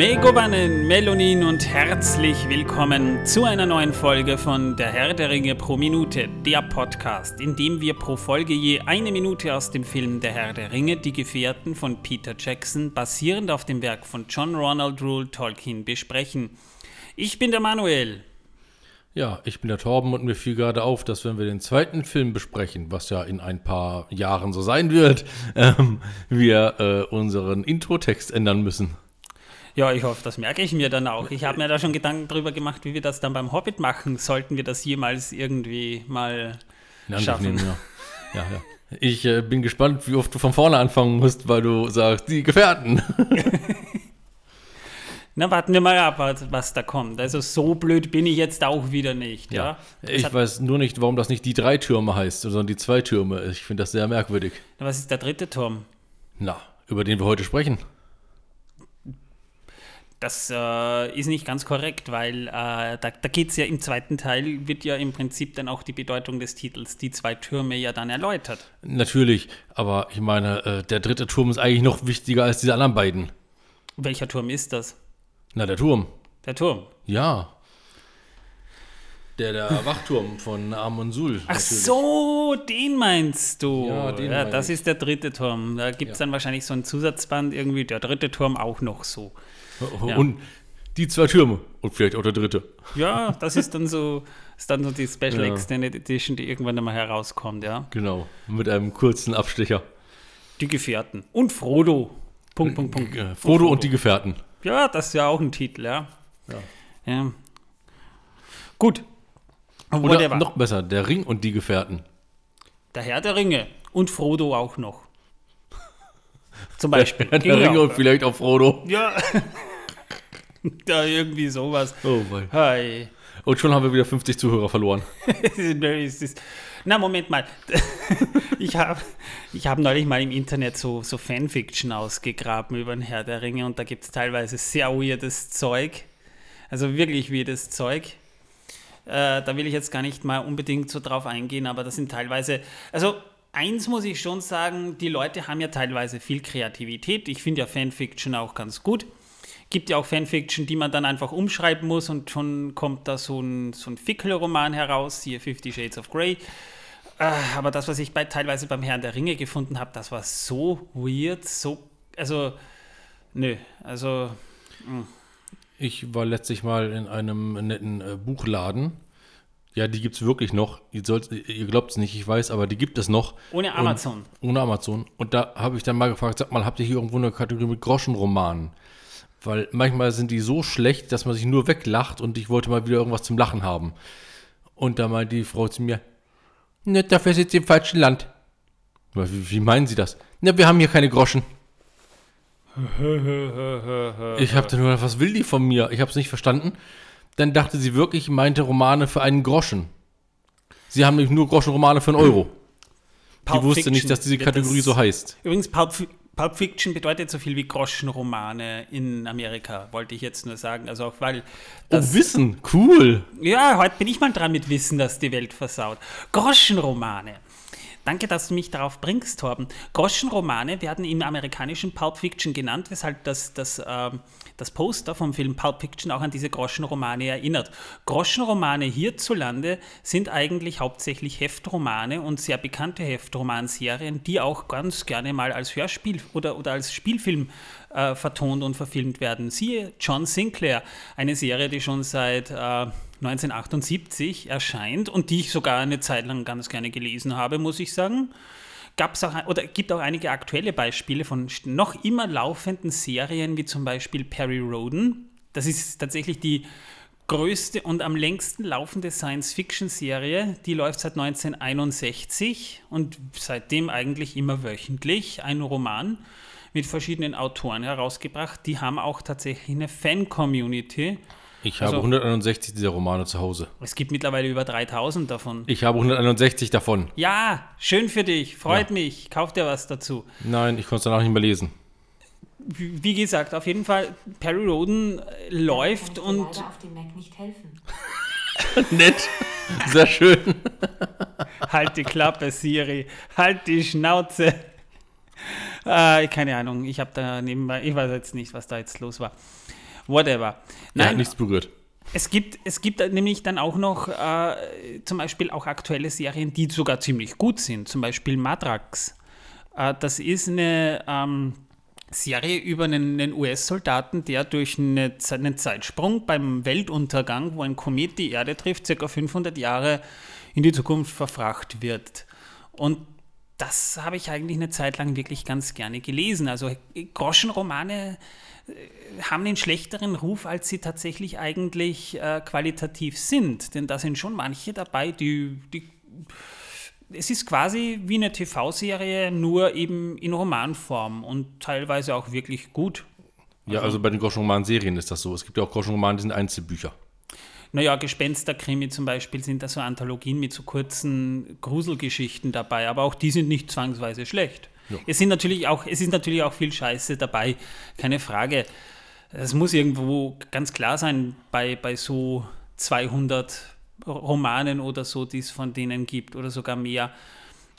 Megovanen, Melonin und herzlich willkommen zu einer neuen Folge von Der Herr der Ringe pro Minute, der Podcast, in dem wir pro Folge je eine Minute aus dem Film Der Herr der Ringe, die Gefährten von Peter Jackson, basierend auf dem Werk von John Ronald Rule Tolkien, besprechen. Ich bin der Manuel. Ja, ich bin der Torben und mir fiel gerade auf, dass wenn wir den zweiten Film besprechen, was ja in ein paar Jahren so sein wird, ähm, wir äh, unseren Intro-Text ändern müssen. Ja, ich hoffe, das merke ich mir dann auch. Ich habe mir da schon Gedanken darüber gemacht, wie wir das dann beim Hobbit machen. Sollten wir das jemals irgendwie mal schaffen? Nehmen, ja. ja, ja. Ich äh, bin gespannt, wie oft du von vorne anfangen musst, weil du sagst, die Gefährten. Na, warten wir mal ab, was da kommt. Also so blöd bin ich jetzt auch wieder nicht. Ja. ja? Ich weiß nur nicht, warum das nicht die drei Türme heißt, sondern die zwei Türme. Ich finde das sehr merkwürdig. Was ist der dritte Turm? Na, über den wir heute sprechen. Das äh, ist nicht ganz korrekt, weil äh, da, da geht es ja im zweiten Teil, wird ja im Prinzip dann auch die Bedeutung des Titels, die zwei Türme ja dann erläutert. Natürlich, aber ich meine, äh, der dritte Turm ist eigentlich noch wichtiger als diese anderen beiden. Welcher Turm ist das? Na, der Turm. Der Turm? Ja. Der, der Wachturm von Amonsul. Ach so, den meinst du. Ja, den ja das ich. ist der dritte Turm. Da gibt es ja. dann wahrscheinlich so ein Zusatzband irgendwie, der dritte Turm auch noch so. Ja. Und die zwei Türme und vielleicht auch der dritte. Ja, das ist dann so, ist dann so die Special ja. Extended Edition, die irgendwann einmal herauskommt, ja. Genau, mit einem kurzen Abstecher. Die Gefährten. Und Frodo. Punkt, Punkt, Punkt. Frodo und, Frodo und die Gefährten. Ja, das ist ja auch ein Titel, ja. Ja. ja. Gut. Oder noch besser, der Ring und die Gefährten. Der Herr der Ringe und Frodo auch noch. Zum Beispiel. Der, der Ringe und vielleicht auch Frodo. Ja. da irgendwie sowas. Oh mein. Hi. Und schon haben wir wieder 50 Zuhörer verloren. Na, Moment mal. ich habe ich hab neulich mal im Internet so, so Fanfiction ausgegraben über den Herr der Ringe und da gibt es teilweise sehr weirdes Zeug. Also wirklich weirdes Zeug. Äh, da will ich jetzt gar nicht mal unbedingt so drauf eingehen, aber das sind teilweise. Also, eins muss ich schon sagen: die Leute haben ja teilweise viel Kreativität. Ich finde ja Fanfiction auch ganz gut gibt ja auch Fanfiction, die man dann einfach umschreiben muss und schon kommt da so ein, so ein Fickel-Roman heraus, hier Fifty Shades of Grey. Äh, aber das, was ich bei, teilweise beim Herrn der Ringe gefunden habe, das war so weird, so, also, nö, also. Mh. Hm. Ich war letztlich mal in einem netten äh, Buchladen. Ja, die gibt es wirklich noch. Ihr, ihr glaubt es nicht, ich weiß, aber die gibt es noch. Ohne Amazon. Und, ohne Amazon. Und da habe ich dann mal gefragt, sag mal, habt ihr hier irgendwo eine Kategorie mit Groschenromanen? Weil manchmal sind die so schlecht, dass man sich nur weglacht und ich wollte mal wieder irgendwas zum Lachen haben. Und da meinte die Frau zu mir, ne, dafür sitzt ihr im falschen Land. Wie, wie meinen Sie das? Ne, wir haben hier keine Groschen. ich habe dann nur, was will die von mir? Ich habe es nicht verstanden. Dann dachte sie wirklich, meinte Romane für einen Groschen. Sie haben nämlich nur Groschenromane für einen Euro. Pulp die wusste Fiction nicht, dass diese Kategorie das, so heißt. Übrigens, Pulp, Pulp Fiction bedeutet so viel wie Groschenromane in Amerika, wollte ich jetzt nur sagen. Also auch weil. Das, oh, Wissen, cool. Ja, heute bin ich mal dran mit Wissen, das die Welt versaut. Groschenromane. Danke, dass du mich darauf bringst, Torben. Groschenromane werden im amerikanischen Pulp Fiction genannt, weshalb das, das, ähm, das Poster vom Film Pulp Fiction auch an diese Groschenromane erinnert. Groschenromane hierzulande sind eigentlich hauptsächlich Heftromane und sehr bekannte Heftromanserien, die auch ganz gerne mal als Hörspiel oder, oder als Spielfilm äh, vertont und verfilmt werden. Siehe John Sinclair, eine Serie, die schon seit äh, 1978 erscheint und die ich sogar eine Zeit lang ganz gerne gelesen habe, muss ich sagen. Gab's auch, oder gibt auch einige aktuelle Beispiele von noch immer laufenden Serien, wie zum Beispiel Perry Roden. Das ist tatsächlich die größte und am längsten laufende Science-Fiction-Serie. Die läuft seit 1961 und seitdem eigentlich immer wöchentlich ein Roman mit verschiedenen Autoren herausgebracht. Die haben auch tatsächlich eine Fan-Community. Ich habe also, 161 dieser Romane zu Hause. Es gibt mittlerweile über 3000 davon. Ich habe 161 davon. Ja, schön für dich. Freut ja. mich. Kauf dir was dazu. Nein, ich konnte es danach nicht mehr lesen. Wie gesagt, auf jeden Fall, Perry Roden äh, läuft ich und. auf dem Mac nicht helfen. Nett. Sehr schön. halt die Klappe, Siri. Halt die Schnauze. Äh, keine Ahnung, ich habe da nebenbei, ich weiß jetzt nicht, was da jetzt los war. Whatever. Er hat nichts berührt. Es gibt, es gibt nämlich dann auch noch äh, zum Beispiel auch aktuelle Serien, die sogar ziemlich gut sind. Zum Beispiel Matrax. Äh, das ist eine ähm, Serie über einen, einen US-Soldaten, der durch eine, einen Zeitsprung beim Weltuntergang, wo ein Komet die Erde trifft, ca. 500 Jahre in die Zukunft verfracht wird. Und das habe ich eigentlich eine Zeit lang wirklich ganz gerne gelesen. Also Groschenromane äh, haben den schlechteren Ruf, als sie tatsächlich eigentlich äh, qualitativ sind. Denn da sind schon manche dabei, die, die es ist quasi wie eine TV-Serie, nur eben in Romanform und teilweise auch wirklich gut. Ja, also, also bei den Groschenroman-Serien ist das so. Es gibt ja auch Groschenromane, die sind Einzelbücher. Naja, Gespensterkrimi zum Beispiel sind da so Anthologien mit so kurzen Gruselgeschichten dabei, aber auch die sind nicht zwangsweise schlecht. Ja. Es, sind natürlich auch, es ist natürlich auch viel Scheiße dabei, keine Frage. Es muss irgendwo ganz klar sein, bei, bei so 200 Romanen oder so, die es von denen gibt oder sogar mehr.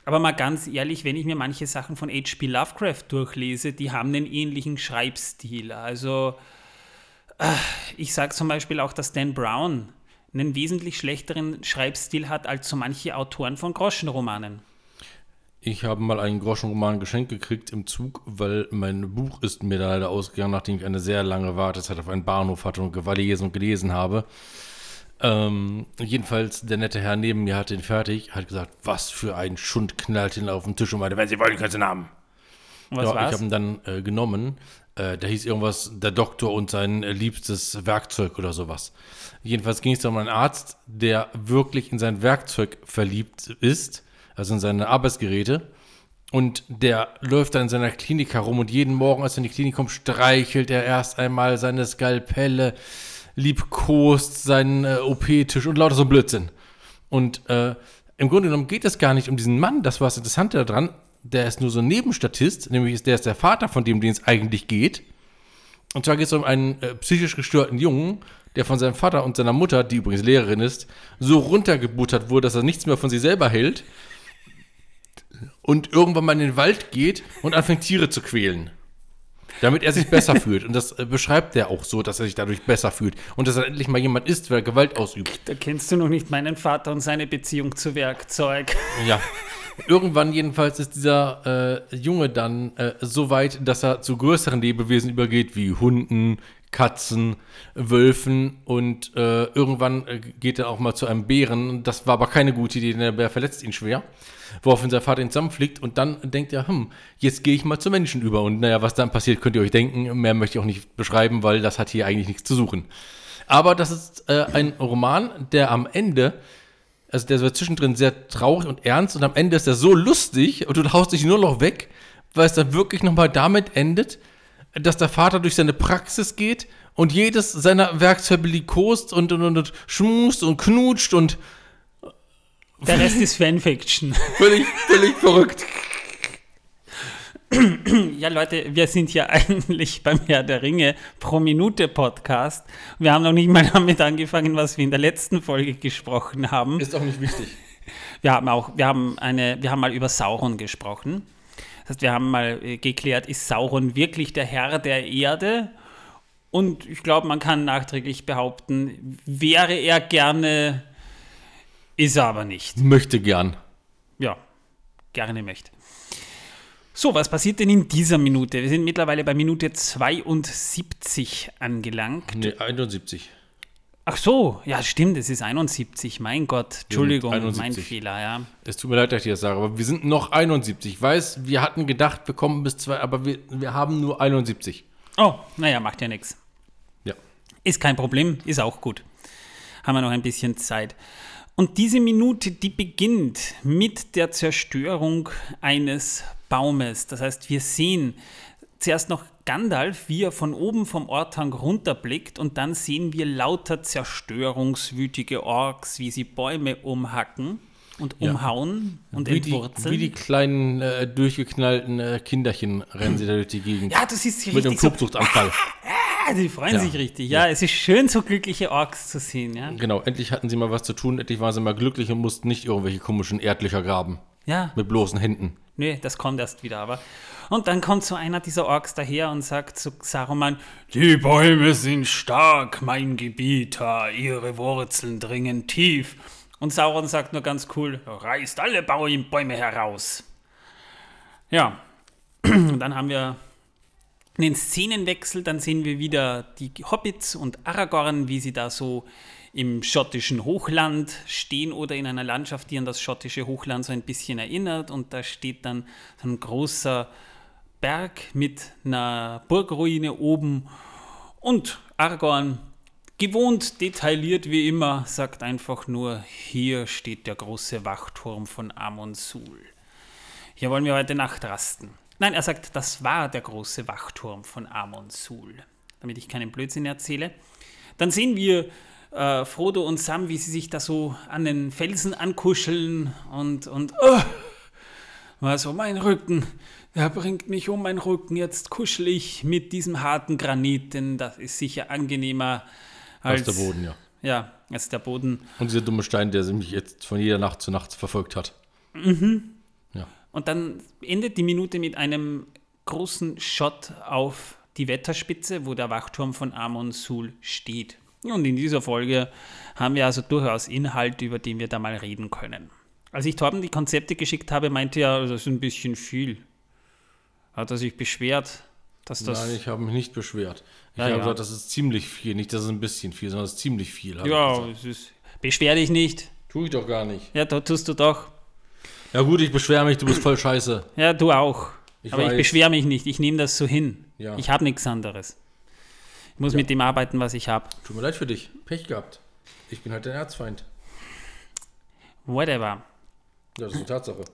Aber mal ganz ehrlich, wenn ich mir manche Sachen von H.P. Lovecraft durchlese, die haben einen ähnlichen Schreibstil. Also äh, ich sage zum Beispiel auch, dass Dan Brown einen wesentlich schlechteren Schreibstil hat als so manche Autoren von Groschenromanen. Ich habe mal einen Groschenroman geschenkt gekriegt im Zug, weil mein Buch ist mir da leider ausgegangen, nachdem ich eine sehr lange Wartezeit auf einen Bahnhof hatte und gelesen und gelesen habe. Ähm, jedenfalls, der nette Herr neben mir hat den fertig, hat gesagt, was für ein Schund knallt ihn auf den Tisch und meinte, wenn Sie wollen, können Sie ihn haben. Was ja, war's? Ich habe ihn dann äh, genommen. Äh, da hieß irgendwas, der Doktor und sein äh, liebstes Werkzeug oder sowas. Jedenfalls ging es um einen Arzt, der wirklich in sein Werkzeug verliebt ist, also in seine Arbeitsgeräte. Und der läuft dann in seiner Klinik herum und jeden Morgen, als er in die Klinik kommt, streichelt er erst einmal seine Skalpelle, liebkost seinen äh, OP-Tisch und lauter so Blödsinn. Und äh, im Grunde genommen geht es gar nicht um diesen Mann, das war das Interessante daran, der ist nur so ein Nebenstatist, nämlich ist der ist der Vater von dem, den es eigentlich geht. Und zwar geht es um einen äh, psychisch gestörten Jungen, der von seinem Vater und seiner Mutter, die übrigens Lehrerin ist, so runtergebuttert wurde, dass er nichts mehr von sich selber hält und irgendwann mal in den Wald geht und anfängt Tiere zu quälen. Damit er sich besser fühlt. Und das äh, beschreibt er auch so, dass er sich dadurch besser fühlt. Und dass er endlich mal jemand ist, wer Gewalt ausübt. Da kennst du noch nicht meinen Vater und seine Beziehung zu Werkzeug. Ja. Irgendwann jedenfalls ist dieser äh, Junge dann äh, so weit, dass er zu größeren Lebewesen übergeht, wie Hunden, Katzen, Wölfen und äh, irgendwann äh, geht er auch mal zu einem Bären. Das war aber keine gute Idee, denn der Bär verletzt ihn schwer. Woraufhin sein Vater ihn zusammenfliegt und dann denkt er, hm, jetzt gehe ich mal zu Menschen über. Und naja, was dann passiert, könnt ihr euch denken. Mehr möchte ich auch nicht beschreiben, weil das hat hier eigentlich nichts zu suchen. Aber das ist äh, ein Roman, der am Ende also der wird zwischendrin sehr traurig und ernst und am Ende ist er so lustig und du haust dich nur noch weg, weil es dann wirklich nochmal damit endet, dass der Vater durch seine Praxis geht und jedes seiner Werkzeuge liebkost und, und, und, und schmust und knutscht und der Rest ist Fanfiction. Völlig, völlig verrückt. Ja, Leute, wir sind hier eigentlich beim Herr der Ringe pro Minute Podcast. Wir haben noch nicht mal damit angefangen, was wir in der letzten Folge gesprochen haben. Ist auch nicht wichtig. Wir haben auch, wir haben eine, wir haben mal über Sauron gesprochen. Heißt, wir haben mal äh, geklärt, ist Sauron wirklich der Herr der Erde? Und ich glaube, man kann nachträglich behaupten, wäre er gerne, ist er aber nicht. Möchte gern. Ja, gerne möchte. So, was passiert denn in dieser Minute? Wir sind mittlerweile bei Minute 72 angelangt. Ne, 71. Ach so, ja, stimmt, es ist 71. Mein Gott, Entschuldigung, mein Fehler, ja. Es tut mir leid, dass ich das sage, aber wir sind noch 71. Ich weiß, wir hatten gedacht, wir kommen bis zwei, aber wir, wir haben nur 71. Oh, naja, macht ja nichts. Ja. Ist kein Problem, ist auch gut. Haben wir noch ein bisschen Zeit. Und diese Minute, die beginnt mit der Zerstörung eines Baumes. Das heißt, wir sehen zuerst noch Gandalf, wie er von oben vom Orthang runterblickt und dann sehen wir lauter zerstörungswütige Orks, wie sie Bäume umhacken und umhauen ja. und wie entwurzeln. Die, wie die kleinen äh, durchgeknallten äh, Kinderchen rennen sie da durch die Gegend. Ja, das ist Mit einem Tobsuchtanfall. So, die freuen ja. sich richtig. Ja. ja. es ist schön, so glückliche Orks zu sehen. Ja? Genau, endlich hatten sie mal was zu tun, endlich waren sie mal glücklich und mussten nicht irgendwelche komischen Erdlöcher graben. Ja. Mit bloßen Händen. Nö, das kommt erst wieder, aber. Und dann kommt so einer dieser Orks daher und sagt zu Saruman: Die Bäume sind stark, mein Gebieter, ihre Wurzeln dringen tief. Und Sauron sagt nur ganz cool: Reißt alle Bäume heraus. Ja, und dann haben wir einen Szenenwechsel, dann sehen wir wieder die Hobbits und Aragorn, wie sie da so im schottischen Hochland stehen oder in einer Landschaft, die an das schottische Hochland so ein bisschen erinnert. Und da steht dann so ein großer Berg mit einer Burgruine oben. Und Aragorn, gewohnt detailliert wie immer, sagt einfach nur, hier steht der große Wachturm von Amon-Sul. Hier wollen wir heute Nacht rasten. Nein, er sagt, das war der große Wachturm von Amon-Sul, damit ich keinen Blödsinn erzähle. Dann sehen wir äh, Frodo und Sam, wie sie sich da so an den Felsen ankuscheln und, und oh, also mein Rücken, der bringt mich um mein Rücken, jetzt kuschel ich mit diesem harten Granit, denn das ist sicher angenehmer als, als der Boden, ja. Ja, als der Boden. Und dieser dumme Stein, der mich jetzt von jeder Nacht zu Nacht verfolgt hat. Mhm. Ja. Und dann endet die Minute mit einem großen Shot auf die Wetterspitze, wo der Wachturm von Amon Sul steht. Und in dieser Folge haben wir also durchaus Inhalt, über den wir da mal reden können. Als ich Torben die Konzepte geschickt habe, meinte er, das ist ein bisschen viel. Hat er sich beschwert, dass das. Nein, ich habe mich nicht beschwert. Ich ja, habe ja. gesagt, das ist ziemlich viel. Nicht, das ist ein bisschen viel, sondern das ist ziemlich viel. Ja, es ist. Beschwer dich nicht. Tue ich doch gar nicht. Ja, da tust du doch. Ja, gut, ich beschwere mich, du bist voll scheiße. Ja, du auch. Ich Aber weiß. ich beschwere mich nicht. Ich nehme das so hin. Ja. Ich habe nichts anderes. Ich muss ja. mit dem arbeiten, was ich habe. Tut mir leid für dich. Pech gehabt. Ich bin halt dein Erzfeind. Whatever. Ja, das ist eine Tatsache.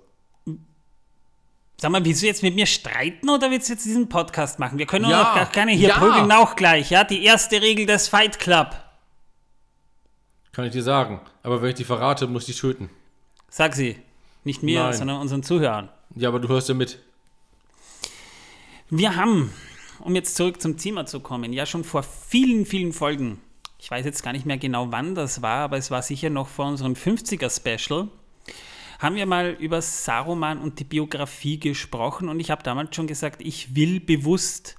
Sag mal, willst du jetzt mit mir streiten oder willst du jetzt diesen Podcast machen? Wir können ja, auch keine hier ja. prügeln auch gleich, ja? Die erste Regel des Fight Club. Kann ich dir sagen. Aber wenn ich die verrate, muss ich die töten. Sag sie. Nicht mir, Nein. sondern unseren Zuhörern. Ja, aber du hörst ja mit. Wir haben um jetzt zurück zum Thema zu kommen, ja schon vor vielen, vielen Folgen, ich weiß jetzt gar nicht mehr genau wann das war, aber es war sicher noch vor unserem 50er-Special, haben wir mal über Saruman und die Biografie gesprochen und ich habe damals schon gesagt, ich will bewusst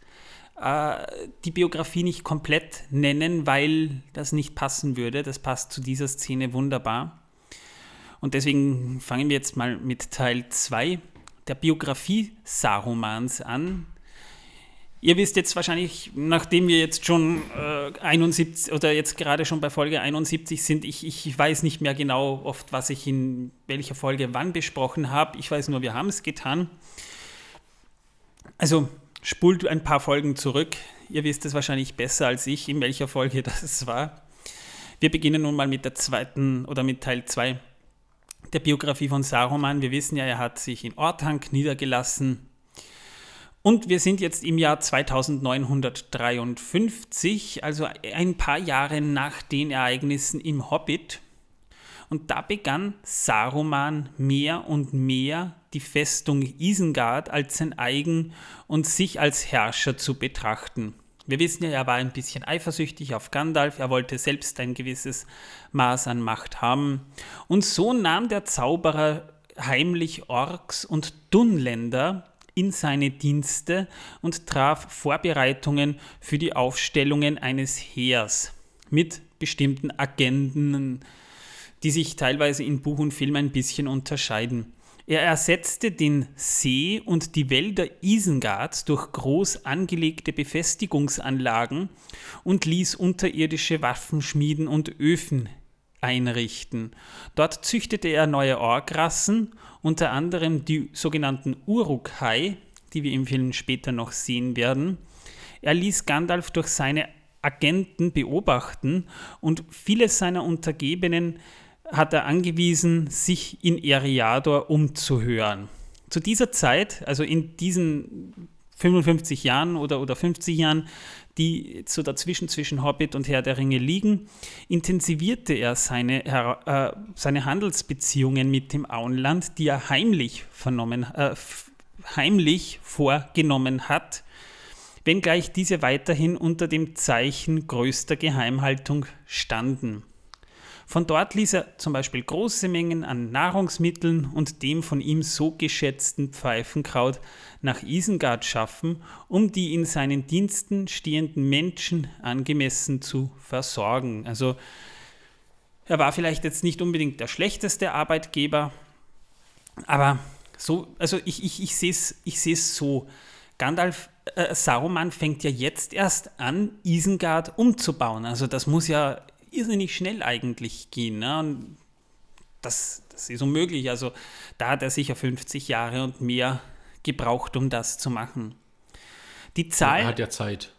äh, die Biografie nicht komplett nennen, weil das nicht passen würde. Das passt zu dieser Szene wunderbar. Und deswegen fangen wir jetzt mal mit Teil 2 der Biografie Sarumans an. Ihr wisst jetzt wahrscheinlich, nachdem wir jetzt schon äh, 71 oder jetzt gerade schon bei Folge 71 sind, ich, ich weiß nicht mehr genau oft, was ich in welcher Folge wann besprochen habe. Ich weiß nur, wir haben es getan. Also spult ein paar Folgen zurück. Ihr wisst es wahrscheinlich besser als ich, in welcher Folge das war. Wir beginnen nun mal mit der zweiten oder mit Teil 2 der Biografie von Saruman. Wir wissen ja, er hat sich in Orthanc niedergelassen und wir sind jetzt im Jahr 2953, also ein paar Jahre nach den Ereignissen im Hobbit. Und da begann Saruman mehr und mehr die Festung Isengard als sein eigen und sich als Herrscher zu betrachten. Wir wissen ja, er war ein bisschen eifersüchtig auf Gandalf, er wollte selbst ein gewisses Maß an Macht haben. Und so nahm der Zauberer heimlich Orks und Dunländer in seine Dienste und traf Vorbereitungen für die Aufstellungen eines Heers mit bestimmten Agenden, die sich teilweise in Buch und Film ein bisschen unterscheiden. Er ersetzte den See und die Wälder Isengards durch groß angelegte Befestigungsanlagen und ließ unterirdische Waffenschmieden und Öfen einrichten. Dort züchtete er neue Orgrassen unter anderem die sogenannten Urukai, die wir im Film später noch sehen werden. Er ließ Gandalf durch seine Agenten beobachten und viele seiner Untergebenen hat er angewiesen, sich in Eriador umzuhören. Zu dieser Zeit, also in diesen 55 Jahren oder, oder 50 Jahren, die so dazwischen zwischen Hobbit und Herr der Ringe liegen, intensivierte er seine, äh, seine Handelsbeziehungen mit dem Auenland, die er heimlich, vernommen, äh, heimlich vorgenommen hat, wenngleich diese weiterhin unter dem Zeichen größter Geheimhaltung standen. Von dort ließ er zum Beispiel große Mengen an Nahrungsmitteln und dem von ihm so geschätzten Pfeifenkraut nach Isengard schaffen, um die in seinen Diensten stehenden Menschen angemessen zu versorgen. Also er war vielleicht jetzt nicht unbedingt der schlechteste Arbeitgeber, aber so, also ich, ich, ich sehe es ich so. Gandalf, äh, Saruman fängt ja jetzt erst an, Isengard umzubauen. Also das muss ja irrsinnig schnell eigentlich gehen. Ne? Und das, das ist unmöglich. Also da hat er sicher 50 Jahre und mehr gebraucht, um das zu machen. Die Zahl. Er hat ja Zeit.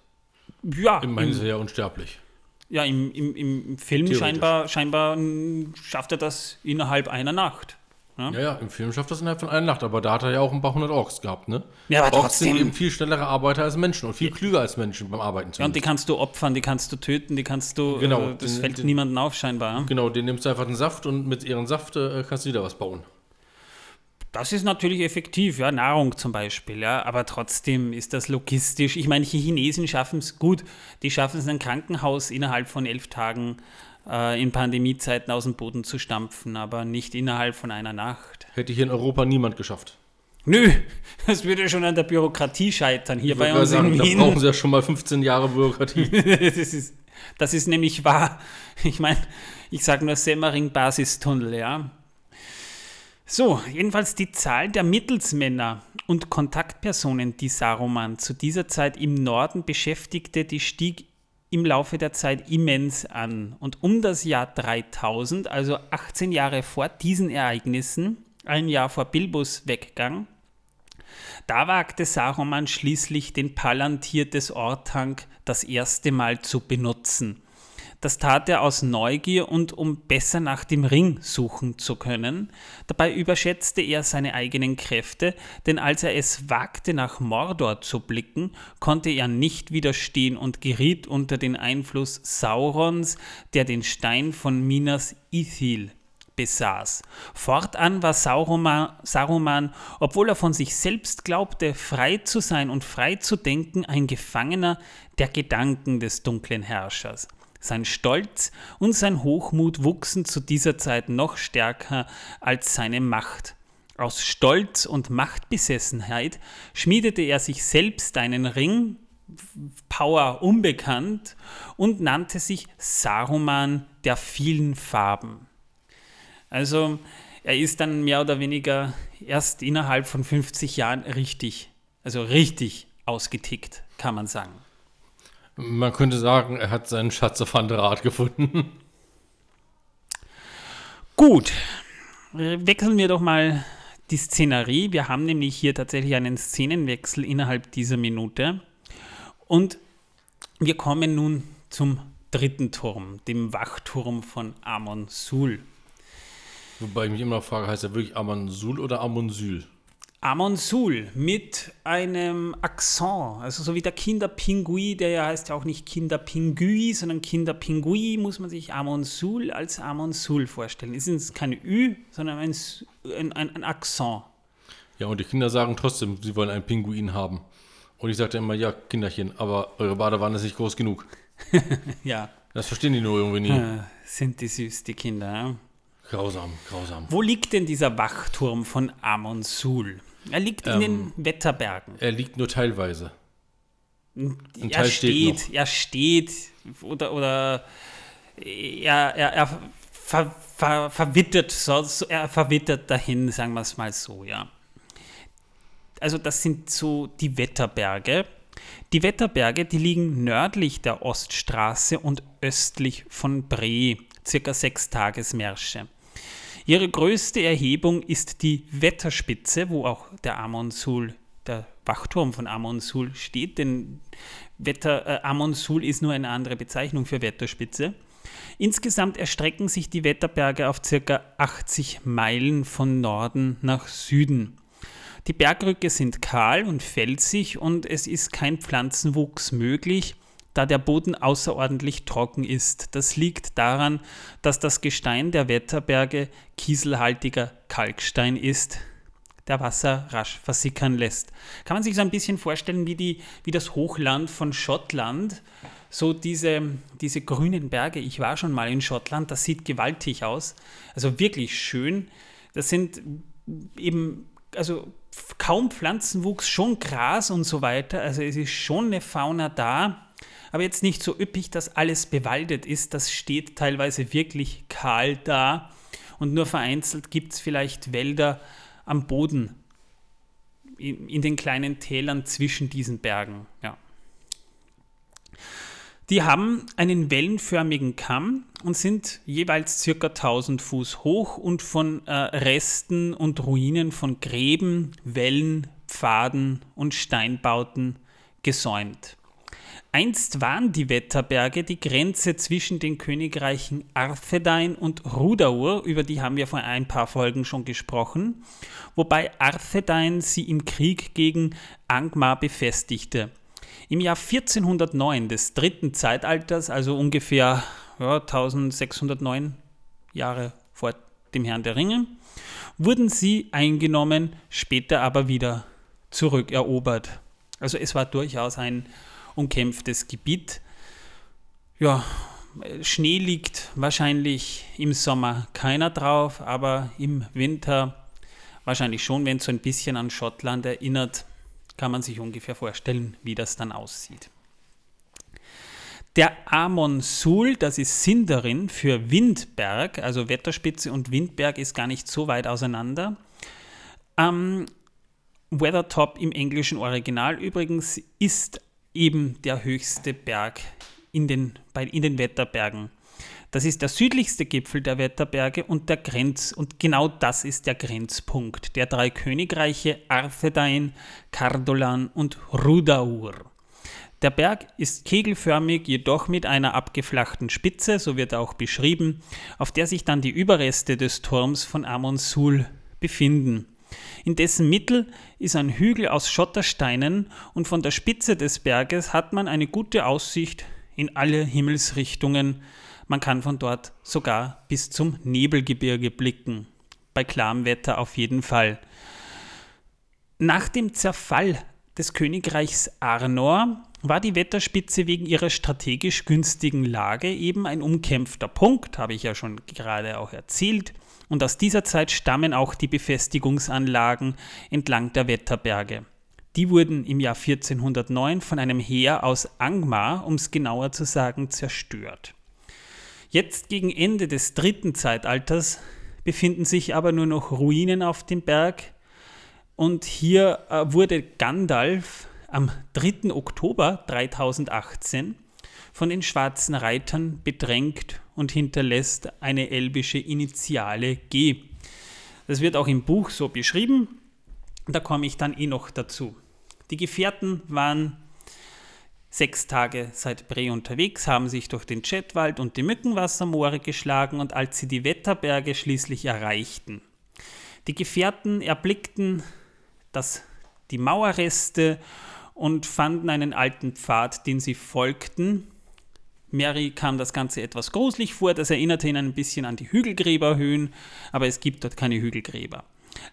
Ja. Immerhin ist er ja unsterblich. Ja, im, im, im Film scheinbar, scheinbar schafft er das innerhalb einer Nacht. Ja? ja, ja, im Film schafft das innerhalb von einer Nacht, aber da hat er ja auch ein paar hundert Orks gehabt, ne? Ja, aber Orks trotzdem. sind eben viel schnellere Arbeiter als Menschen und viel klüger als Menschen beim Arbeiten. Ja, und die kannst du opfern, die kannst du töten, die kannst du. Genau. Äh, das den, fällt den, niemandem auf, scheinbar. Genau, den nimmst du einfach den Saft und mit ihren Saft äh, kannst du wieder was bauen. Das ist natürlich effektiv, ja, Nahrung zum Beispiel, ja, aber trotzdem ist das logistisch. Ich meine, die Chinesen schaffen es gut, die schaffen es, ein Krankenhaus innerhalb von elf Tagen äh, in Pandemiezeiten aus dem Boden zu stampfen, aber nicht innerhalb von einer Nacht. Hätte hier in Europa niemand geschafft. Nö, das würde schon an der Bürokratie scheitern. Hier bei uns sagen, in Wien. Da brauchen sie ja schon mal 15 Jahre Bürokratie. das, ist, das ist nämlich wahr. Ich meine, ich sage nur Semmering-Basistunnel, ja. So, jedenfalls die Zahl der Mittelsmänner und Kontaktpersonen, die Saruman zu dieser Zeit im Norden beschäftigte, die stieg im Laufe der Zeit immens an. Und um das Jahr 3000, also 18 Jahre vor diesen Ereignissen, ein Jahr vor Bilbos Weggang, da wagte Saruman schließlich den Palantir des Ortank das erste Mal zu benutzen. Das tat er aus Neugier und um besser nach dem Ring suchen zu können. Dabei überschätzte er seine eigenen Kräfte, denn als er es wagte, nach Mordor zu blicken, konnte er nicht widerstehen und geriet unter den Einfluss Saurons, der den Stein von Minas Ithil besaß. Fortan war Saruman, Saruman, obwohl er von sich selbst glaubte, frei zu sein und frei zu denken, ein Gefangener der Gedanken des dunklen Herrschers. Sein Stolz und sein Hochmut wuchsen zu dieser Zeit noch stärker als seine Macht. Aus Stolz und Machtbesessenheit schmiedete er sich selbst einen Ring, Power unbekannt, und nannte sich Saruman der vielen Farben. Also er ist dann mehr oder weniger erst innerhalb von 50 Jahren richtig, also richtig ausgetickt, kann man sagen. Man könnte sagen, er hat seinen Schatz auf andere Art gefunden. Gut, wechseln wir doch mal die Szenerie. Wir haben nämlich hier tatsächlich einen Szenenwechsel innerhalb dieser Minute. Und wir kommen nun zum dritten Turm, dem Wachturm von Amon Sul. Wobei ich mich immer noch frage, heißt er wirklich Amon Sul oder Amon Sul? Amonsul mit einem Akzent, also so wie der Kinderpingui, der ja heißt ja auch nicht Kinderpingui, sondern Kinderpingui, muss man sich Amonsul als Amonsul vorstellen. Es ist keine Ü, sondern ein, ein, ein Akzent. Ja, und die Kinder sagen trotzdem, sie wollen einen Pinguin haben. Und ich sagte immer, ja, Kinderchen, aber eure Badewanne ist nicht groß genug. ja. Das verstehen die nur irgendwie nie. sind die süß, die Kinder. Grausam, grausam. Wo liegt denn dieser Wachturm von Amonsul? Er liegt in den ähm, Wetterbergen. Er liegt nur teilweise. Ein er Teil steht, steht er steht oder, oder er, er, er ver, ver, verwittert, so, er verwittert dahin, sagen wir es mal so, ja. Also das sind so die Wetterberge. Die Wetterberge, die liegen nördlich der Oststraße und östlich von Bre, circa sechs Tagesmärsche. Ihre größte Erhebung ist die Wetterspitze, wo auch der Amonsul, der Wachturm von Amonsul steht, denn Wetter, äh, Amonsul ist nur eine andere Bezeichnung für Wetterspitze. Insgesamt erstrecken sich die Wetterberge auf ca. 80 Meilen von Norden nach Süden. Die Bergrücke sind kahl und felsig und es ist kein Pflanzenwuchs möglich da der Boden außerordentlich trocken ist. Das liegt daran, dass das Gestein der Wetterberge kieselhaltiger Kalkstein ist, der Wasser rasch versickern lässt. Kann man sich so ein bisschen vorstellen wie, die, wie das Hochland von Schottland, so diese, diese grünen Berge. Ich war schon mal in Schottland, das sieht gewaltig aus. Also wirklich schön. Das sind eben, also kaum Pflanzenwuchs, schon Gras und so weiter. Also es ist schon eine Fauna da, aber jetzt nicht so üppig, dass alles bewaldet ist. Das steht teilweise wirklich kahl da und nur vereinzelt gibt es vielleicht Wälder am Boden in, in, den kleinen Tälern zwischen diesen Bergen. Ja. Die haben einen wellenförmigen Kamm und sind jeweils circa 1000 Fuß hoch und von äh, Resten und Ruinen von Gräben, Wellen, Pfaden und Steinbauten gesäumt. Einst waren die Wetterberge die Grenze zwischen den Königreichen Arthedain und Rudaur, über die haben wir vor ein paar Folgen schon gesprochen, wobei Arthedain sie im Krieg gegen Angmar befestigte. Im Jahr 1409 des dritten Zeitalters, also ungefähr ja, 1609 Jahre vor dem Herrn der Ringe, wurden sie eingenommen, später aber wieder zurückerobert. Also es war durchaus ein umkämpftes Gebiet. Ja, Schnee liegt wahrscheinlich im Sommer keiner drauf, aber im Winter wahrscheinlich schon, wenn es so ein bisschen an Schottland erinnert kann man sich ungefähr vorstellen, wie das dann aussieht. Der Amon Sul, das ist Sindarin für Windberg, also Wetterspitze und Windberg ist gar nicht so weit auseinander. Ähm, Weathertop im englischen Original übrigens ist eben der höchste Berg in den, bei, in den Wetterbergen. Das ist der südlichste Gipfel der Wetterberge und der Grenz und genau das ist der Grenzpunkt der drei Königreiche Arthedain, Cardolan und Rudaur. Der Berg ist kegelförmig, jedoch mit einer abgeflachten Spitze, so wird er auch beschrieben, auf der sich dann die Überreste des Turms von Amon-Sul befinden. In dessen Mittel ist ein Hügel aus Schottersteinen und von der Spitze des Berges hat man eine gute Aussicht in alle Himmelsrichtungen man kann von dort sogar bis zum Nebelgebirge blicken. Bei klarem Wetter auf jeden Fall. Nach dem Zerfall des Königreichs Arnor war die Wetterspitze wegen ihrer strategisch günstigen Lage eben ein umkämpfter Punkt, habe ich ja schon gerade auch erzählt. Und aus dieser Zeit stammen auch die Befestigungsanlagen entlang der Wetterberge. Die wurden im Jahr 1409 von einem Heer aus Angmar, um es genauer zu sagen, zerstört. Jetzt gegen Ende des dritten Zeitalters befinden sich aber nur noch Ruinen auf dem Berg und hier äh, wurde Gandalf am 3. Oktober 3018 von den schwarzen Reitern bedrängt und hinterlässt eine elbische Initiale G. Das wird auch im Buch so beschrieben, da komme ich dann eh noch dazu. Die Gefährten waren sechs Tage seit Bre unterwegs, haben sich durch den Chetwald und die Mückenwassermoore geschlagen und als sie die Wetterberge schließlich erreichten. Die Gefährten erblickten das, die Mauerreste und fanden einen alten Pfad, den sie folgten. Mary kam das Ganze etwas gruselig vor, das erinnerte ihn ein bisschen an die Hügelgräberhöhen, aber es gibt dort keine Hügelgräber.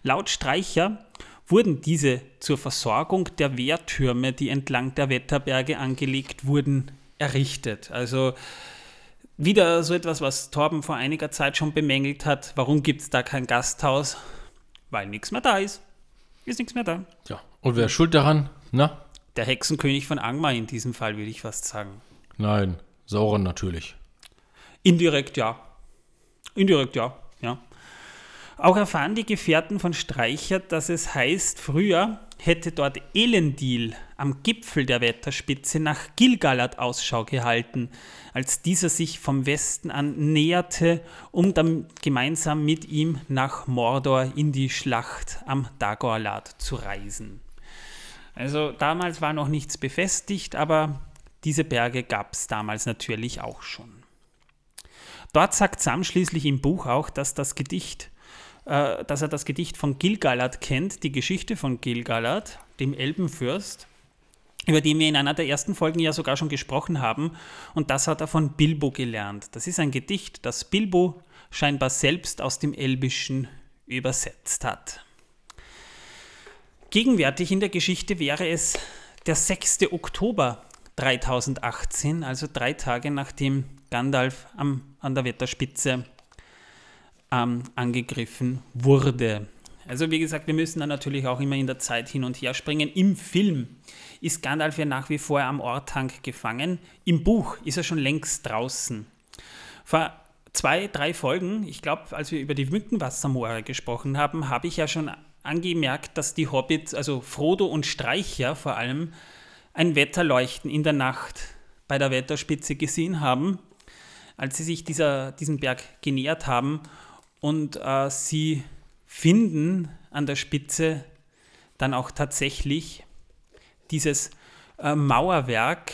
Laut Streicher wurden diese zur Versorgung der Wehrtürme, die entlang der Wetterberge angelegt wurden, errichtet. Also wieder so etwas, was Torben vor einiger Zeit schon bemängelt hat. Warum gibt es da kein Gasthaus? Weil nichts mehr da ist. Ist nichts mehr da. Ja, und wer ist schuld daran? Na? Der Hexenkönig von Angmar in diesem Fall, würde ich fast sagen. Nein, Sauron natürlich. Indirekt ja. Indirekt ja, ja. Auch erfahren die Gefährten von Streicher, dass es heißt, früher hätte dort Elendil am Gipfel der Wetterspitze nach Gilgalad Ausschau gehalten, als dieser sich vom Westen an näherte, um dann gemeinsam mit ihm nach Mordor in die Schlacht am Dagorlad zu reisen. Also damals war noch nichts befestigt, aber diese Berge gab es damals natürlich auch schon. Dort sagt Sam schließlich im Buch auch, dass das Gedicht äh, dass er das Gedicht von Gilgalad kennt, die Geschichte von Gilgalad, dem Elbenfürst, über den wir in einer der ersten Folgen ja sogar schon gesprochen haben. Und das hat er von Bilbo gelernt. Das ist ein Gedicht, das Bilbo scheinbar selbst aus dem Elbischen übersetzt hat. Gegenwärtig in der Geschichte wäre es der 6. Oktober 3018, also drei Tage nachdem Gandalf am, an der Wetterspitze ähm, angegriffen wurde. Also wie gesagt, wir müssen dann natürlich auch immer in der Zeit hin und her springen. Im Film ist Gandalf ja nach wie vor am Orthanc gefangen. Im Buch ist er schon längst draußen. Vor zwei, drei Folgen, ich glaube, als wir über die Mückenwassermoore gesprochen haben, habe ich ja schon angemerkt, dass die Hobbits, also Frodo und Streicher vor allem, ein Wetterleuchten in der Nacht bei der Wetterspitze gesehen haben, als sie sich dieser, diesem Berg genähert haben und äh, sie finden an der Spitze dann auch tatsächlich dieses äh, Mauerwerk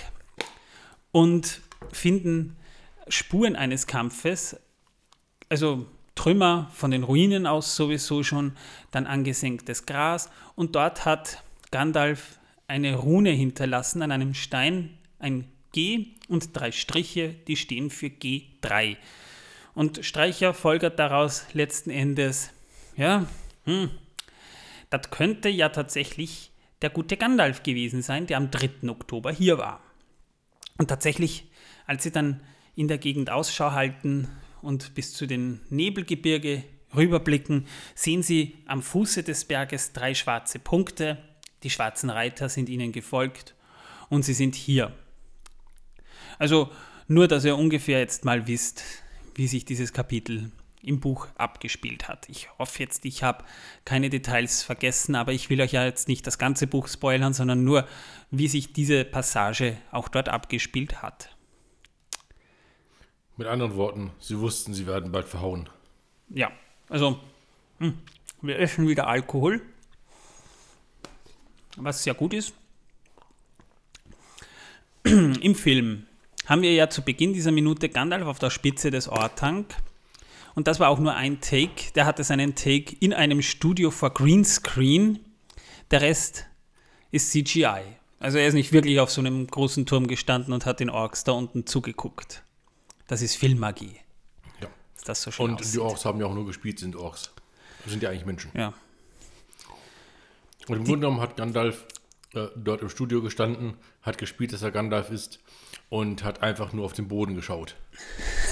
und finden Spuren eines Kampfes, also Trümmer von den Ruinen aus sowieso schon, dann angesenktes Gras. Und dort hat Gandalf eine Rune hinterlassen an einem Stein, ein G und drei Striche, die stehen für G3. Und Streicher folgert daraus letzten Endes, ja, hm, das könnte ja tatsächlich der gute Gandalf gewesen sein, der am 3. Oktober hier war. Und tatsächlich, als sie dann in der Gegend Ausschau halten und bis zu den Nebelgebirge rüberblicken, sehen sie am Fuße des Berges drei schwarze Punkte. Die schwarzen Reiter sind ihnen gefolgt und sie sind hier. Also nur, dass ihr ungefähr jetzt mal wisst, wie sich dieses Kapitel im Buch abgespielt hat. Ich hoffe jetzt, ich habe keine Details vergessen, aber ich will euch ja jetzt nicht das ganze Buch spoilern, sondern nur, wie sich diese Passage auch dort abgespielt hat. Mit anderen Worten, sie wussten, sie werden bald verhauen. Ja, also hm, wir essen wieder Alkohol, was sehr gut ist. Im Film haben wir ja zu Beginn dieser Minute Gandalf auf der Spitze des Ortank. Und das war auch nur ein Take. Der hatte seinen Take in einem Studio vor Greenscreen. Der Rest ist CGI. Also er ist nicht wirklich auf so einem großen Turm gestanden und hat den Orks da unten zugeguckt. Das ist Filmmagie. Ja. Ist das so schön Und aussieht. die Orks haben ja auch nur gespielt, sind Orks. Das sind ja eigentlich Menschen. Ja. Und im Grunde genommen hat Gandalf äh, dort im Studio gestanden, hat gespielt, dass er Gandalf ist und hat einfach nur auf den Boden geschaut.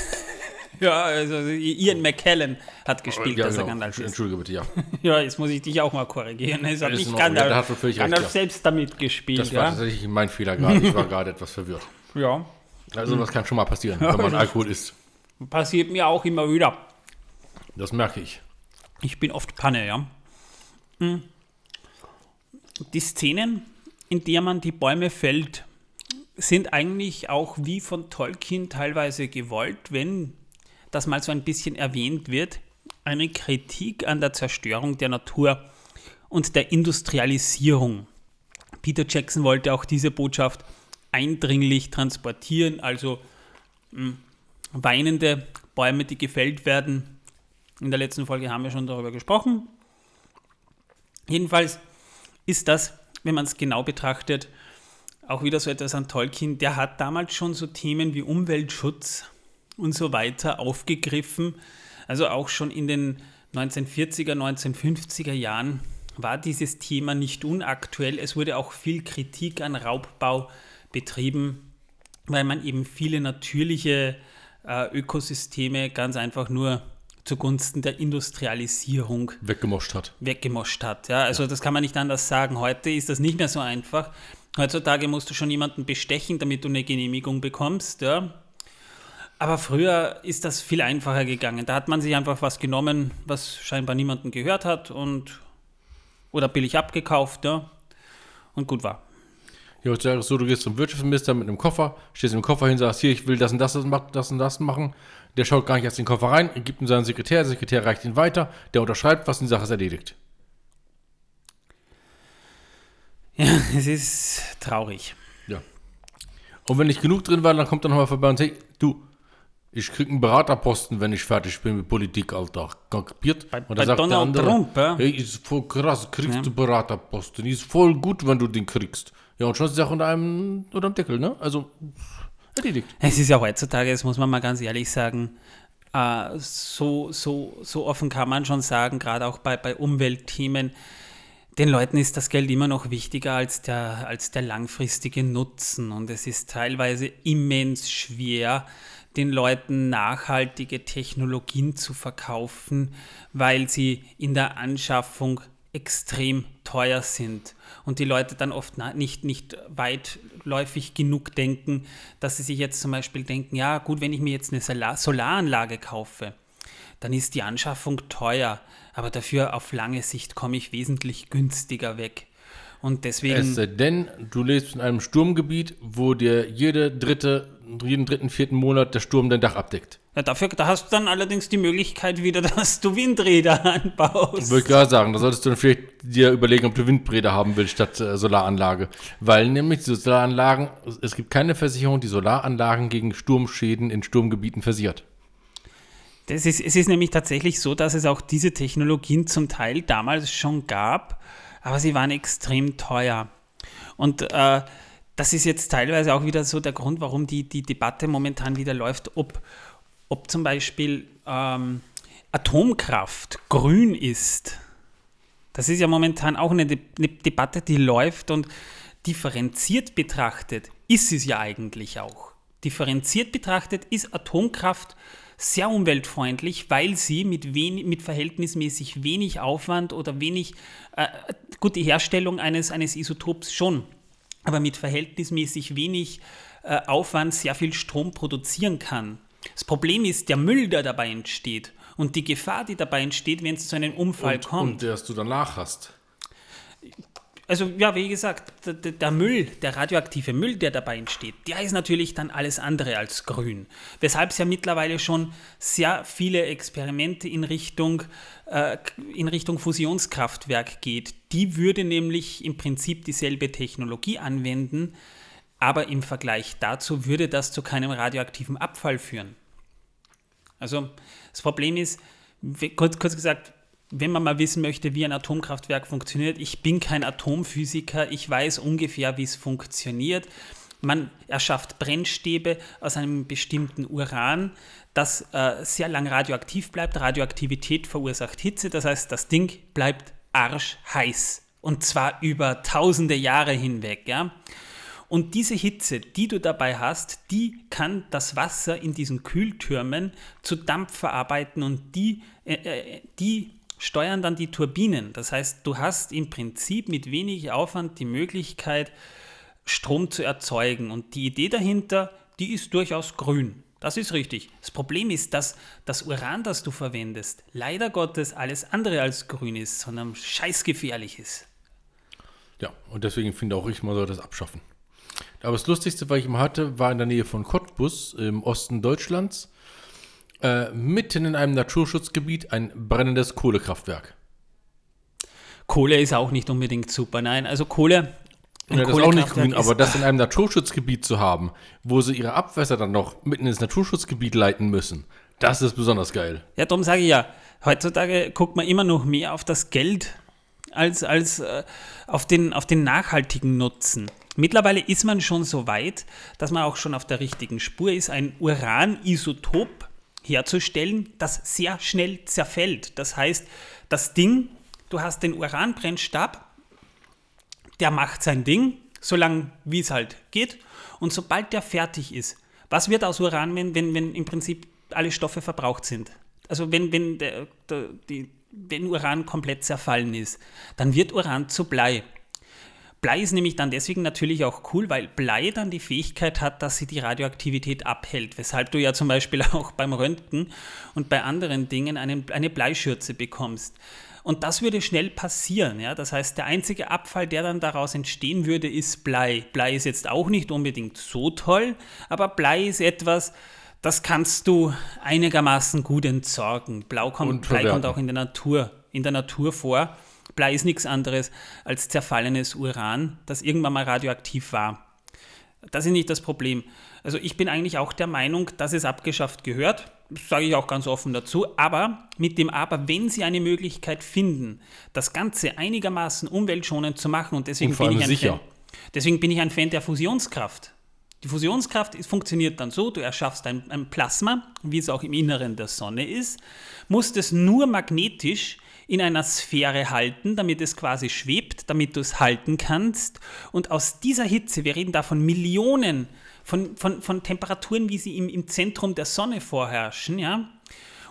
ja, also Ian McKellen hat gespielt, Ja, dass er genau. Gandalf ist. Entschuldige bitte, ja. Ja, jetzt muss ich dich auch mal korrigieren. Es hat nicht. Gandalf, Ja, du völlig recht, Gandalf ja. selbst damit gespielt. Das war tatsächlich mein Fehler gerade. Ich war gerade etwas verwirrt. ja, Also das kann schon mal passieren, wenn man Alkohol isst. passiert mir auch immer wieder. Das merke ich. Ich bin oft Panne, ja. Hm. Die Szenen, in der man die Bäume fällt, sind eigentlich auch wie von Tolkien teilweise gewollt, wenn das mal so ein bisschen erwähnt wird, eine Kritik an der Zerstörung der Natur und der Industrialisierung. Peter Jackson wollte auch diese Botschaft eindringlich transportieren, also mh, weinende Bäume, die gefällt werden. In der letzten Folge haben wir schon darüber gesprochen. Jedenfalls ist das, wenn man es genau betrachtet, auch wieder so etwas an Tolkien. Der hat damals schon so Themen wie Umweltschutz und so weiter aufgegriffen. Also auch schon in den 1940er, 1950er Jahren war dieses Thema nicht unaktuell. Es wurde auch viel Kritik an Raubbau betrieben, weil man eben viele natürliche äh, Ökosysteme ganz einfach nur zugunsten der Industrialisierung Weggemoscht hat. weggemoscht hat. Ja, also das kann man nicht anders sagen. Heute ist das nicht mehr so einfach. Heutzutage musst du schon jemanden bestechen, damit du eine Genehmigung bekommst. Ja. Aber früher ist das viel einfacher gegangen. Da hat man sich einfach was genommen, was scheinbar niemanden gehört hat und oder billig abgekauft, ja. Und gut war. Ja, heutzutage ist es so, du gehst zum Wirtschaftsminister mit einem Koffer, stehst im Koffer hin, sagst, hier, ich will das und das, das, das und das machen. Der schaut gar nicht erst in den Koffer rein, gibt ihm seinen Sekretär, der Sekretär reicht ihn weiter, der unterschreibt was und die Sache ist erledigt. Ja, es ist traurig. Ja. Und wenn nicht genug drin war, dann kommt er nochmal vorbei und sagt, du, ich krieg einen Beraterposten, wenn ich fertig bin mit Politik, Alter. Kapiert? Bei- und dann sagt der Donald andere, Trump, ja? hey, ist voll krass, kriegst Ja. du Beraterposten. Ist voll gut, wenn du den kriegst. Ja, und schon ist die Sache unter einem, unter dem Deckel, ne? Also, erledigt. Es ist ja heutzutage, das muss man mal ganz ehrlich sagen, äh, so, so, so offen kann man schon sagen, gerade auch bei, bei Umweltthemen, den Leuten ist das Geld immer noch wichtiger als der, als der langfristige Nutzen. Und es ist teilweise immens schwer, den Leuten nachhaltige Technologien zu verkaufen, weil sie in der Anschaffung extrem teuer sind und die Leute dann oft nicht, nicht weitläufig genug denken, dass sie sich jetzt zum Beispiel denken, ja gut, wenn ich mir jetzt eine Solaranlage kaufe, dann ist die Anschaffung teuer, aber dafür auf lange Sicht komme ich wesentlich günstiger weg. Und deswegen. Es sei denn, du lebst in einem Sturmgebiet, wo dir jede dritte, jeden dritten, vierten Monat der Sturm dein Dach abdeckt. Ja, dafür, da hast du dann allerdings die Möglichkeit wieder, dass du Windräder anbaust. Würde ich gerade sagen, da solltest du dann vielleicht dir überlegen, ob du Windräder haben willst statt äh, Solaranlage. Weil nämlich die Solaranlagen, es gibt keine Versicherung, die Solaranlagen gegen Sturmschäden in Sturmgebieten versichert. Das ist, es ist nämlich tatsächlich so, dass es auch diese Technologien zum Teil damals schon gab, aber sie waren extrem teuer. Und äh, das ist jetzt teilweise auch wieder so der Grund, warum die, die Debatte momentan wieder läuft, ob, ob zum Beispiel ähm, Atomkraft grün ist. Das ist ja momentan auch eine, De eine Debatte, die läuft und differenziert betrachtet ist es ja eigentlich auch. Differenziert betrachtet ist Atomkraft sehr umweltfreundlich, weil sie mit, wenig, mit verhältnismäßig wenig Aufwand oder wenig, äh, gut, die Herstellung eines, eines Isotops schon, aber mit verhältnismäßig wenig äh, Aufwand sehr viel Strom produzieren kann. Das Problem ist der Müll, der dabei entsteht und die Gefahr, die dabei entsteht, wenn es zu einem Unfall und, kommt. Und der du danach hast also ja, wie gesagt, der, der, Müll, der radioaktive Müll, der dabei entsteht, der ist natürlich dann alles andere als grün. Weshalb es ja mittlerweile schon sehr viele Experimente in Richtung, äh, in Richtung Fusionskraftwerk geht. Die würde nämlich im Prinzip dieselbe Technologie anwenden, aber im Vergleich dazu würde das zu keinem radioaktiven Abfall führen. Also das Problem ist, kurz, kurz gesagt, wenn man mal wissen möchte, wie ein Atomkraftwerk funktioniert, ich bin kein Atomphysiker, ich weiß ungefähr, wie es funktioniert. Man erschafft Brennstäbe aus einem bestimmten Uran, das äh, sehr lang radioaktiv bleibt. Radioaktivität verursacht Hitze, das heißt, das Ding bleibt arschheiß. Und zwar über tausende Jahre hinweg. Ja? Und diese Hitze, die du dabei hast, die kann das Wasser in diesen Kühltürmen zu Dampf verarbeiten und die, äh, äh die steuern dann die Turbinen. Das heißt, du hast im Prinzip mit wenig Aufwand die Möglichkeit, Strom zu erzeugen. Und die Idee dahinter, die ist durchaus grün. Das ist richtig. Das Problem ist, dass das Uran, das du verwendest, leider Gottes alles andere als grün ist, sondern scheißgefährlich ist. Ja, und deswegen finde auch ich, man soll das abschaffen. Aber das Lustigste, was ich mal hatte, war in der Nähe von Cottbus im Osten Deutschlands äh, mitten in einem Naturschutzgebiet ein brennendes Kohlekraftwerk. Kohle ist auch nicht unbedingt super, nein. Also Kohle. Ja, das ist auch nicht grün, aber das in einem Naturschutzgebiet zu haben, wo sie ihre Abwässer dann noch mitten ins Naturschutzgebiet leiten müssen, das ist besonders geil. Ja, darum sage ich ja, heutzutage guckt man immer noch mehr auf das Geld als, als äh, auf, den, auf den nachhaltigen Nutzen. Mittlerweile ist man schon so weit, dass man auch schon auf der richtigen Spur ist. Ein Uranisotop herzustellen, das sehr schnell zerfällt. Das heißt, das Ding, du hast den Uranbrennstab, der macht sein Ding, solange wie es halt geht. Und sobald der fertig ist, was wird aus Uran, wenn, wenn, wenn im Prinzip alle Stoffe verbraucht sind? Also wenn, wenn, der, der, die, wenn Uran komplett zerfallen ist, dann wird Uran zu Blei. Blei ist nämlich dann deswegen natürlich auch cool, weil Blei dann die Fähigkeit hat, dass sie die Radioaktivität abhält, weshalb du ja zum Beispiel auch beim Röntgen und bei anderen Dingen einen, eine Bleischürze bekommst. Und das würde schnell passieren. Ja? Das heißt, der einzige Abfall, der dann daraus entstehen würde, ist Blei. Blei ist jetzt auch nicht unbedingt so toll, aber Blei ist etwas, das kannst du einigermaßen gut entsorgen. Blau kommt, Blei kommt auch in der Natur, in der Natur vor. Blei ist nichts anderes als zerfallenes Uran, das irgendwann mal radioaktiv war. Das ist nicht das Problem. Also ich bin eigentlich auch der Meinung, dass es abgeschafft gehört. Das sage ich auch ganz offen dazu. Aber mit dem Aber, wenn Sie eine Möglichkeit finden, das Ganze einigermaßen umweltschonend zu machen, und deswegen, und bin, ich ein sicher. Fan, deswegen bin ich ein Fan der Fusionskraft. Die Fusionskraft ist, funktioniert dann so, du erschaffst ein, ein Plasma, wie es auch im Inneren der Sonne ist, musst es nur magnetisch in einer Sphäre halten, damit es quasi schwebt, damit du es halten kannst. Und aus dieser Hitze, wir reden da von Millionen, von, von, von Temperaturen, wie sie im, im Zentrum der Sonne vorherrschen, ja.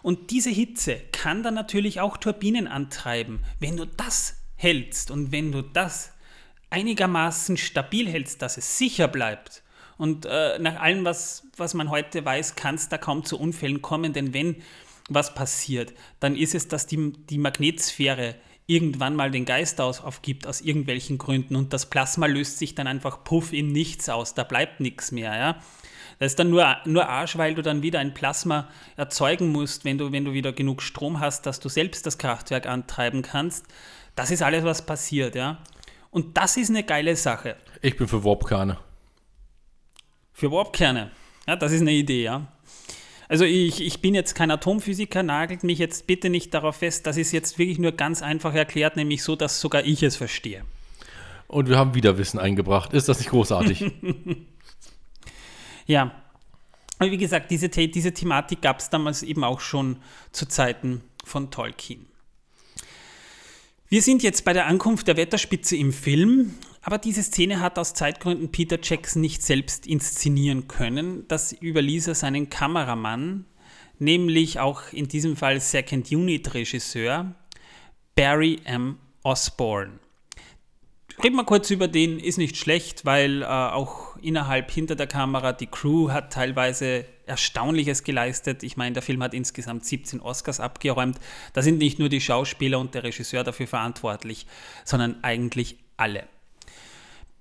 Und diese Hitze kann dann natürlich auch Turbinen antreiben. Wenn du das hältst und wenn du das einigermaßen stabil hältst, dass es sicher bleibt, und äh, nach allem, was, was man heute weiß, kann es da kaum zu Unfällen kommen, denn wenn was passiert, dann ist es, dass die, die Magnetsphäre irgendwann mal den Geist aus, aufgibt aus irgendwelchen Gründen und das Plasma löst sich dann einfach puff in nichts aus, da bleibt nichts mehr. Ja? Das ist dann nur, nur Arsch, weil du dann wieder ein Plasma erzeugen musst, wenn du, wenn du wieder genug Strom hast, dass du selbst das Kraftwerk antreiben kannst. Das ist alles, was passiert. Ja? Und das ist eine geile Sache. Ich bin für Warpkerne. Für Warpkerne. Ja, das ist eine Idee, ja. Also ich, ich bin jetzt kein Atomphysiker, nagelt mich jetzt bitte nicht darauf fest. Das ist jetzt wirklich nur ganz einfach erklärt, nämlich so, dass sogar ich es verstehe. Und wir haben wieder Wissen eingebracht. Ist das nicht großartig? ja. Aber wie gesagt, diese, diese Thematik gab es damals eben auch schon zu Zeiten von Tolkien. Wir sind jetzt bei der Ankunft der Wetterspitze im Film aber diese Szene hat aus Zeitgründen Peter Jackson nicht selbst inszenieren können. Das überließ er seinen Kameramann, nämlich auch in diesem Fall Second Unit Regisseur Barry M. Osborne. Reden wir kurz über den, ist nicht schlecht, weil äh, auch innerhalb hinter der Kamera die Crew hat teilweise Erstaunliches geleistet. Ich meine, der Film hat insgesamt 17 Oscars abgeräumt. Da sind nicht nur die Schauspieler und der Regisseur dafür verantwortlich, sondern eigentlich alle.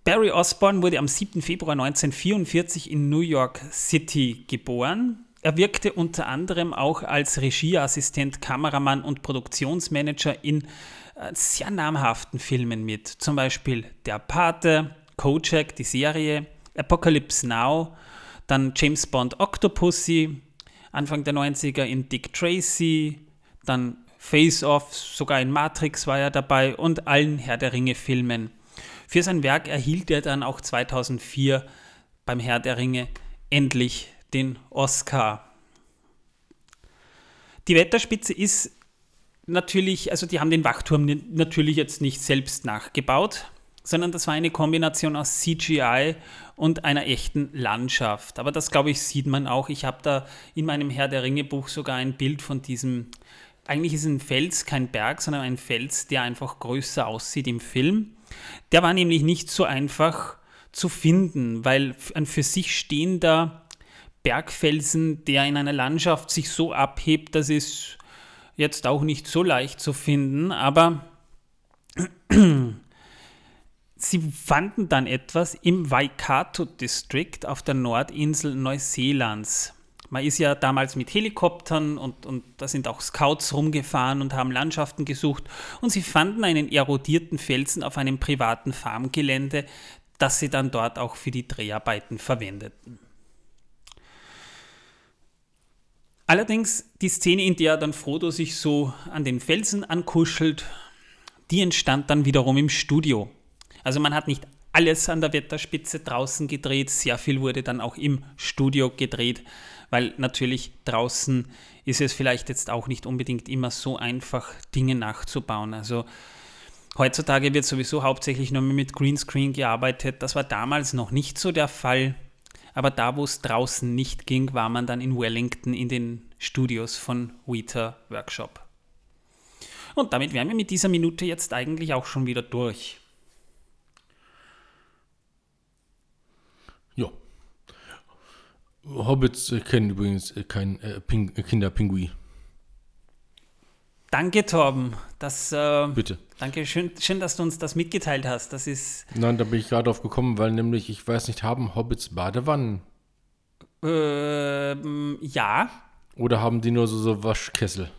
Barry Osborne wurde am 7. Februar 1944 in New York City geboren. Er wirkte unter anderem auch als Regieassistent, Kameramann und Produktionsmanager in äh, sehr namhaften Filmen mit. Zum Beispiel Der Pate, Kojak, die Serie, Apocalypse Now, dann James Bond Octopussy, Anfang der 90er in Dick Tracy, dann Face Off, sogar in Matrix war er dabei und allen Herr der Ringe Filmen. Für sein Werk erhielt er dann auch 2004 beim Herr der Ringe endlich den Oscar. Die Wetterspitze ist natürlich, also die haben den Wachturm natürlich jetzt nicht selbst nachgebaut, sondern das war eine Kombination aus CGI und einer echten Landschaft. Aber das, glaube ich, sieht man auch. Ich habe da in meinem Herr der Ringe Buch sogar ein Bild von diesem, eigentlich ist ein Fels kein Berg, sondern ein Fels, der einfach größer aussieht im Film. Der war nämlich nicht so einfach zu finden, weil ein für sich stehender Bergfelsen, der in einer Landschaft sich so abhebt, das ist jetzt auch nicht so leicht zu finden, aber sie fanden dann etwas im Waikato District auf der Nordinsel Neuseelands. Man ist ja damals mit Helikoptern und, und da sind auch Scouts rumgefahren und haben Landschaften gesucht und sie fanden einen erodierten Felsen auf einem privaten Farmgelände, das sie dann dort auch für die Dreharbeiten verwendeten. Allerdings die Szene, in der dann Frodo sich so an den Felsen ankuschelt, die entstand dann wiederum im Studio. Also man hat nicht alles an der Wetterspitze draußen gedreht, sehr viel wurde dann auch im Studio gedreht weil natürlich draußen ist es vielleicht jetzt auch nicht unbedingt immer so einfach, Dinge nachzubauen. Also heutzutage wird sowieso hauptsächlich nur mit Greenscreen gearbeitet. Das war damals noch nicht so der Fall. Aber da, wo es draußen nicht ging, war man dann in Wellington in den Studios von Weta Workshop. Und damit wären wir mit dieser Minute jetzt eigentlich auch schon wieder durch. Hobbits kennen übrigens äh, kein äh, Ping äh, Kinderpinguin. Danke, Torben. Das, äh, Bitte. Danke, schön, schön, dass du uns das mitgeteilt hast. Das ist. Nein, da bin ich gerade drauf gekommen, weil nämlich, ich weiß nicht, haben Hobbits Badewannen? Ähm, ja. Oder haben die nur so, so Waschkessel?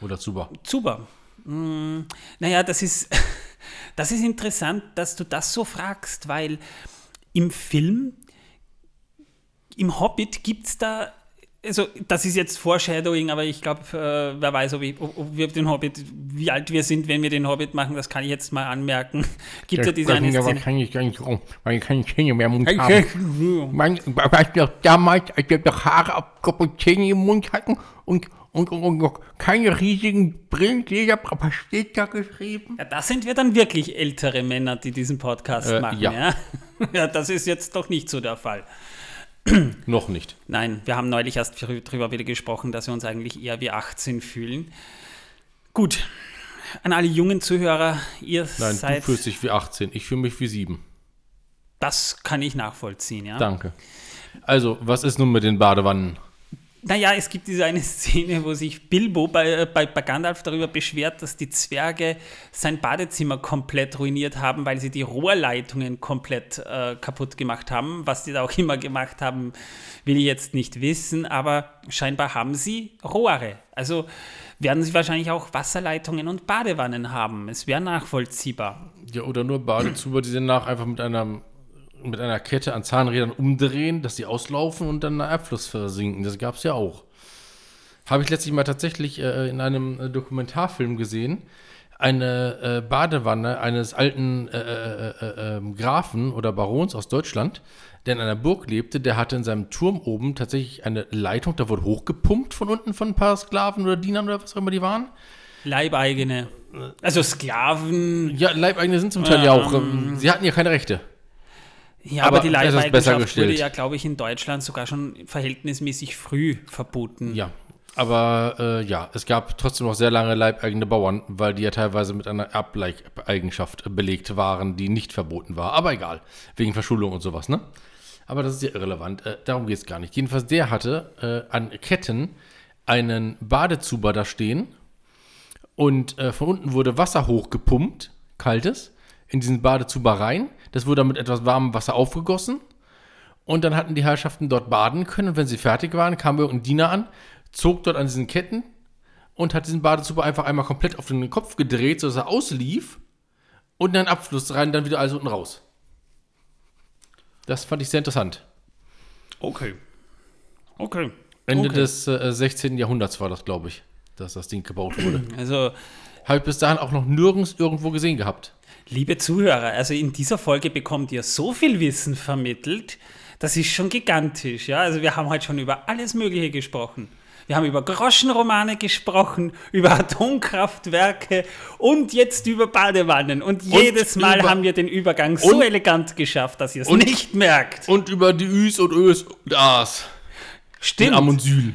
Oder Zuber? Zuber. Hm, naja, das ist, das ist interessant, dass du das so fragst, weil im Film im Hobbit gibt es da, also das ist jetzt Foreshadowing, aber ich glaube, äh, wer weiß, ob, ich, ob, ob, wir den Hobbit, wie alt wir sind, wenn wir den Hobbit machen, das kann ich jetzt mal anmerken. Gibt es ja diese eine Szene. kann ich gar nicht rum, weil ich keine Zähne mehr im Mund habe. Man, weißt du, damals, als wir doch Haare auf Zähne im Mund hatten und, und, und, und keine riesigen Brillengläser. Was steht da geschrieben? Ja, da sind wir dann wirklich ältere Männer, die diesen Podcast Äh, machen. ja. Ja. ja, das ist jetzt doch nicht so der Fall. Noch nicht. Nein, wir haben neulich erst drüber wieder gesprochen, dass wir uns eigentlich eher wie 18 fühlen. Gut, an alle jungen Zuhörer, ihr Nein, seid. du fühlst dich wie 18. Ich fühle mich wie 7. das kann ich nachvollziehen, ja. Danke. Also, was ist nun mit den Badewannen? Naja, es gibt diese eine Szene, wo sich Bilbo bei, bei, bei Gandalf darüber beschwert, dass die Zwerge sein Badezimmer komplett ruiniert haben, weil sie die Rohrleitungen komplett äh, kaputt gemacht haben. Was die da auch immer gemacht haben, will ich jetzt nicht wissen, aber scheinbar haben sie Rohre. Also werden sie wahrscheinlich auch Wasserleitungen und Badewannen haben. Es wäre nachvollziehbar. Ja, oder nur Badezuber, die danach einfach mit einer, mit einer Kette an Zahnrädern umdrehen, dass sie auslaufen und dann in der Abfluss versinken. Das gab es ja auch. Habe ich letztlich mal tatsächlich äh, in einem äh, Dokumentarfilm gesehen. Eine äh, Badewanne eines alten äh, äh, äh, äh, Grafen oder Barons aus Deutschland, der in einer Burg lebte, der hatte in seinem Turm oben tatsächlich eine Leitung, da wurde hochgepumpt von unten von ein paar Sklaven oder Dienern oder was auch immer die waren. Leibeigene. Also Sklaven. Ja, Leibeigene sind zum Teil ja auch. ähm, Sie hatten ja keine Rechte. Ja, aber, Aber die Leibeigenschaft wurde ja, glaube ich, in Deutschland sogar schon verhältnismäßig früh verboten. Ja, aber äh, ja, es gab trotzdem noch sehr lange leibeigene Bauern, weil die ja teilweise mit einer Erbleigenschaft belegt waren, die nicht verboten war. Aber egal, wegen Verschuldung und sowas, ne? Aber das ist ja irrelevant. Äh, darum geht es gar nicht. Jedenfalls, der hatte äh, an Ketten einen Badezuber da stehen und äh, von unten wurde Wasser hochgepumpt, kaltes, in diesen Badezuber rein. Das wurde dann mit etwas warmem Wasser aufgegossen. Und dann hatten die Herrschaften dort baden können. Und wenn sie fertig waren, kam irgendein Diener an, zog dort an diesen Ketten und hat diesen Badezuber einfach einmal komplett auf den Kopf gedreht, sodass er auslief. Und dann Abfluss rein, dann wieder alles unten raus. Das fand ich sehr interessant. Okay. Okay. Ende okay. des äh, 16. Jahrhunderts war das, glaube ich, dass das Ding gebaut wurde. Also, Habe ich bis dahin auch noch nirgends irgendwo gesehen gehabt. Liebe Zuhörer, also in dieser Folge bekommt ihr so viel Wissen vermittelt, das ist schon gigantisch. Ja? Also wir haben heute schon über alles Mögliche gesprochen. Wir haben über Groschenromane gesprochen, über Atomkraftwerke und jetzt über Badewannen. Und jedes Mal haben wir den Übergang so und- elegant geschafft, dass ihr es und- nicht merkt. Und über die Üs und Ös und As. Stimmt. Am und Sühl.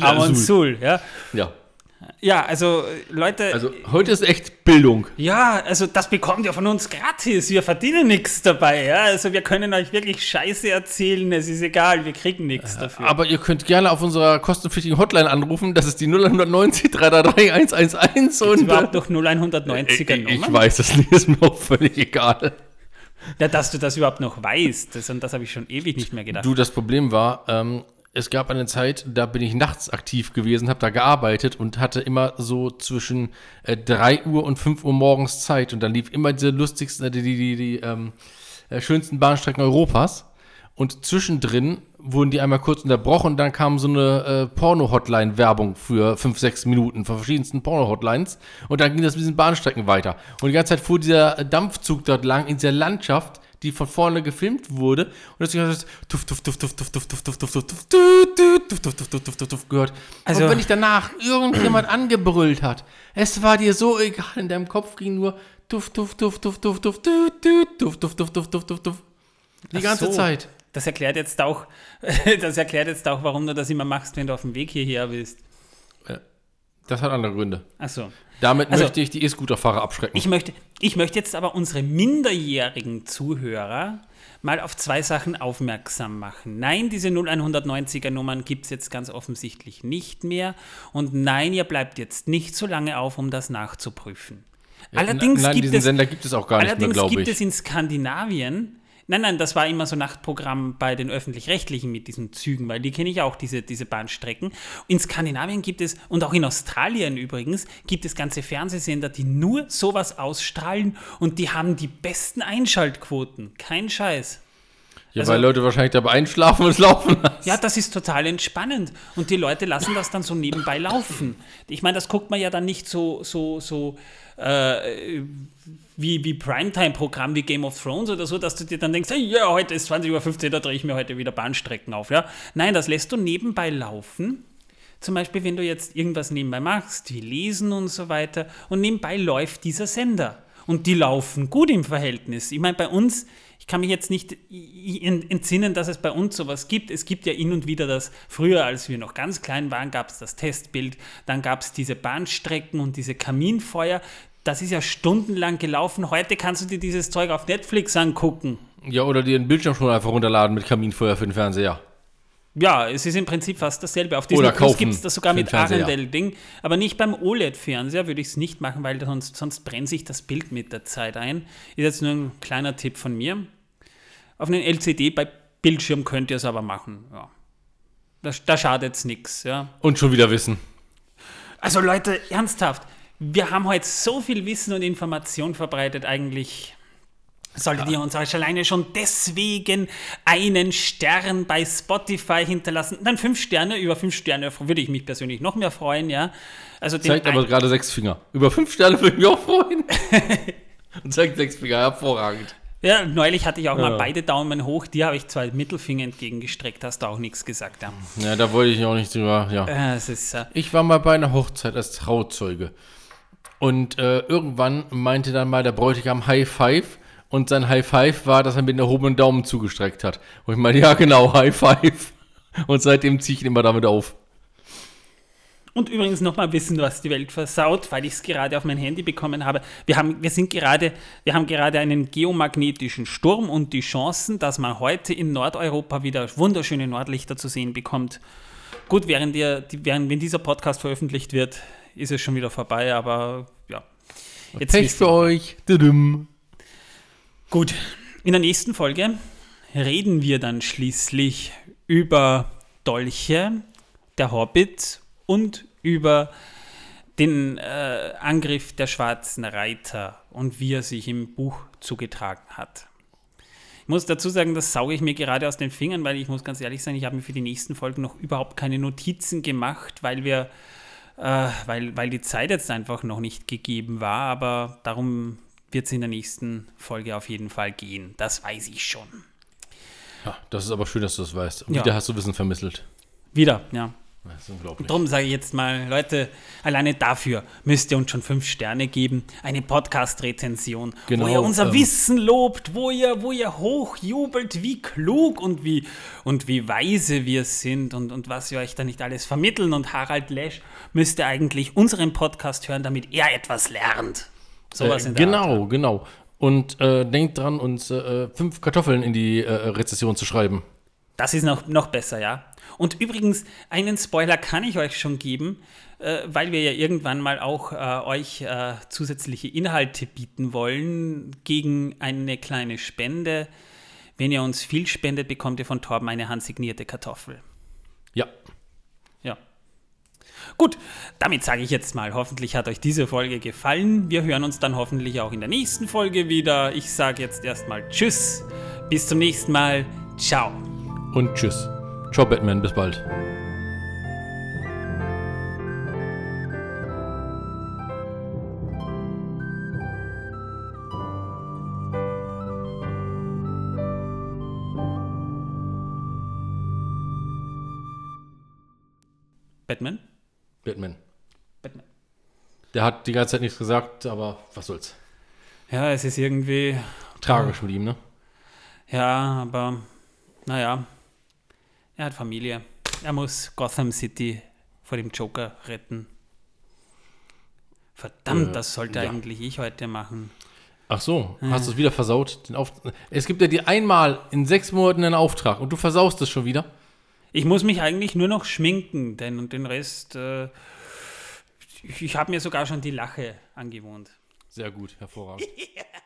Amon Sul, ja. Ja. Ja, also äh, Leute, Also heute ist echt Bildung. ja, also das bekommt ihr von uns gratis. Wir verdienen nichts dabei, ja. Also wir können euch wirklich Scheiße erzählen, es ist egal, wir kriegen nichts dafür. Aber ihr könnt gerne auf unserer kostenpflichtigen Hotline anrufen. Das ist die 0190 333 111 Gibt's und überhaupt noch 0190er ich, ich Nummern? weiß nicht, ist mir auch völlig egal. Ja, dass du das überhaupt noch weißt, das, und das habe ich schon ewig nicht mehr gedacht. Du, das Problem war, ähm, es gab eine Zeit, da bin ich nachts aktiv gewesen, habe da gearbeitet und hatte immer so zwischen äh, 3 Uhr und 5 Uhr morgens Zeit. Und dann lief immer diese lustigsten, äh, die, die, die, die ähm, äh, schönsten Bahnstrecken Europas. Und zwischendrin wurden die einmal kurz unterbrochen und dann kam so eine äh, Porno-Hotline-Werbung für 5, 6 Minuten von verschiedensten Porno-Hotlines. Und dann ging das mit diesen Bahnstrecken weiter. Und die ganze Zeit fuhr dieser Dampfzug dort lang in dieser Landschaft, die von vorne gefilmt wurde. Und deswegen hat es tuff, tuff, tuff, tuff, tuff, tuff, tuff, tuff, tuff, tuff, tuff, tuff, tuff, tuff, tuff, tuff, tuff, tuff, tuff gehört. Also- und wenn dich danach irgendjemand angebrüllt hat, es war dir so egal, in deinem Kopf ging nur tuff, tuff, tuff, tuff, tuff, tuff, tuff, tuff, tuff, tuff, tuff, tuff, tuff. Die Ach ganze so. Zeit. Das erklärt jetzt auch, das erklärt jetzt auch, warum du das immer machst, wenn du auf dem Weg hierher bist. Das hat andere Gründe. Achso. Damit Also- möchte ich die E-Scooter-Fahrer abschrecken. Ich möchte, ich möchte jetzt aber unsere minderjährigen Zuhörer mal auf zwei Sachen aufmerksam machen. Nein, diese 0190er Nummern gibt es jetzt ganz offensichtlich nicht mehr. Und nein, ihr bleibt jetzt nicht so lange auf, um das nachzuprüfen. Allerdings Nein, gibt diesen es, Sender gibt es auch gar nicht mehr, allerdings glaube gibt ich. es in Skandinavien Nein, nein, das war immer so Nachtprogramm bei den Öffentlich-Rechtlichen mit diesen Zügen, weil die kenne ich auch, diese, diese Bahnstrecken. In Skandinavien gibt es, und auch in Australien übrigens, gibt es ganze Fernsehsender, die nur sowas ausstrahlen und die haben die besten Einschaltquoten. Kein Scheiß. Ja, also- weil Leute wahrscheinlich dabei einschlafen und laufen lassen. Ja, das ist total entspannend. Und die Leute lassen das dann so nebenbei laufen. Ich meine, das guckt man ja dann nicht so, so, so äh, wie, wie Primetime-Programm wie Game of Thrones oder so, dass du dir dann denkst, hey, ja, heute ist 20.15 Uhr, da drehe ich mir heute wieder Bahnstrecken auf. Ja? Nein, das lässt du nebenbei laufen. zum Beispiel, wenn du jetzt irgendwas nebenbei machst, wie lesen und so weiter, und nebenbei läuft dieser Sender. Und die laufen gut im Verhältnis. Ich meine, bei uns, ich kann mich jetzt nicht entsinnen, dass es bei uns sowas gibt. Es gibt ja hin und wieder das, früher, als wir noch ganz klein waren, gab es das Testbild, dann gab es diese Bahnstrecken und diese Kaminfeuer. Das ist ja stundenlang gelaufen. Heute kannst du dir dieses Zeug auf Netflix angucken. Ja, oder dir einen Bildschirm schon einfach runterladen mit Kaminfeuer für den Fernseher. Ja, es ist im Prinzip fast dasselbe. Auf Disney Plus gibt es das sogar mit Arendelle-Ding. Aber nicht beim OLED-Fernseher würde ich es nicht machen, weil sonst, sonst brennt sich das Bild mit der Zeit ein. Ist jetzt nur ein kleiner Tipp von mir. Auf einen LCD bei Bildschirm könnt ihr es aber machen. Ja. Da, da schadet es nichts. Ja. Und schon wieder Wissen. Also Leute, ernsthaft. Wir haben heute so viel Wissen und Information verbreitet, eigentlich Solltet ihr uns euch alleine schon deswegen einen Stern bei Spotify hinterlassen? Dann fünf Sterne, über fünf Sterne würde ich mich persönlich noch mehr freuen, ja. Also zeigt aber gerade sechs Finger. Über fünf Sterne würde ich mich auch freuen. Und zeigt sechs Finger, hervorragend. Ja, neulich hatte ich auch ja. mal beide Daumen hoch. Dir habe ich zwei Mittelfinger entgegengestreckt, hast du auch nichts gesagt. Ja, ja da wollte ich auch nicht drüber. Ja. Äh, ist, äh ich war mal bei einer Hochzeit als Trauzeuge. Und äh, irgendwann meinte dann mal der Bräutigam High Five und sein High Five war, dass er mit erhobenen Daumen zugestreckt hat. Und ich meine, ja genau, High Five. Und seitdem ziehe ich ihn immer damit auf. Und übrigens nochmal wissen, was die Welt versaut, weil ich es gerade auf mein Handy bekommen habe. Wir haben, wir, sind gerade, wir haben gerade einen geomagnetischen Sturm und die Chancen, dass man heute in Nordeuropa wieder wunderschöne Nordlichter zu sehen bekommt. Gut, während, ihr, während wenn dieser Podcast veröffentlicht wird, ist es schon wieder vorbei, aber ja. Jetzt Pech für euch. Gut, in der nächsten Folge reden wir dann schließlich über Dolche, der Hobbit und über den äh, Angriff der schwarzen Reiter und wie er sich im Buch zugetragen hat. Ich muss dazu sagen, das sauge ich mir gerade aus den Fingern, weil ich muss ganz ehrlich sein, ich habe mir für die nächsten Folgen noch überhaupt keine Notizen gemacht, weil wir, äh, weil, weil die Zeit jetzt einfach noch nicht gegeben war, aber darum wird es in der nächsten Folge auf jeden Fall gehen. Das weiß ich schon. Ja, das ist aber schön, dass du das weißt. Und ja. wieder hast du Wissen vermittelt. Wieder, ja. Das ist unglaublich. Darum sage ich jetzt mal, Leute, alleine dafür müsst ihr uns schon fünf Sterne geben. Eine Podcast-Rezension, genau, wo ihr unser ähm, Wissen lobt, wo ihr, wo ihr hochjubelt, wie klug und wie, und wie weise wir sind und, und was wir euch da nicht alles vermitteln. Und Harald Lesch müsste eigentlich unseren Podcast hören, damit er etwas lernt. Sowas äh, in der Genau, Art. genau. Und äh, denkt dran, uns äh, fünf Kartoffeln in die äh, Rezession zu schreiben. Das ist noch, noch besser, ja. Und übrigens, einen Spoiler kann ich euch schon geben, äh, weil wir ja irgendwann mal auch äh, euch äh, zusätzliche Inhalte bieten wollen gegen eine kleine Spende. Wenn ihr uns viel spendet, bekommt ihr von Torben eine handsignierte Kartoffel. Ja. Gut, damit sage ich jetzt mal, hoffentlich hat euch diese Folge gefallen. Wir hören uns dann hoffentlich auch in der nächsten Folge wieder. Ich sage jetzt erstmal Tschüss, bis zum nächsten Mal, ciao. Und Tschüss. Ciao, Batman, bis bald. Batman? Batman. Batman. Der hat die ganze Zeit nichts gesagt, aber was soll's. Ja, es ist irgendwie. Tragisch mit ihm, ne? Ja, aber naja. Er hat Familie. Er muss Gotham City vor dem Joker retten. Verdammt, äh, das sollte ja. eigentlich ich heute machen. Ach so, ja. hast du es wieder versaut? es gibt ja dir einmal in sechs Monaten einen Auftrag und du versaust es schon wieder. Ich muss mich eigentlich nur noch schminken, denn und den Rest, äh, ich, ich habe mir sogar schon die Lache angewohnt. Sehr gut, hervorragend.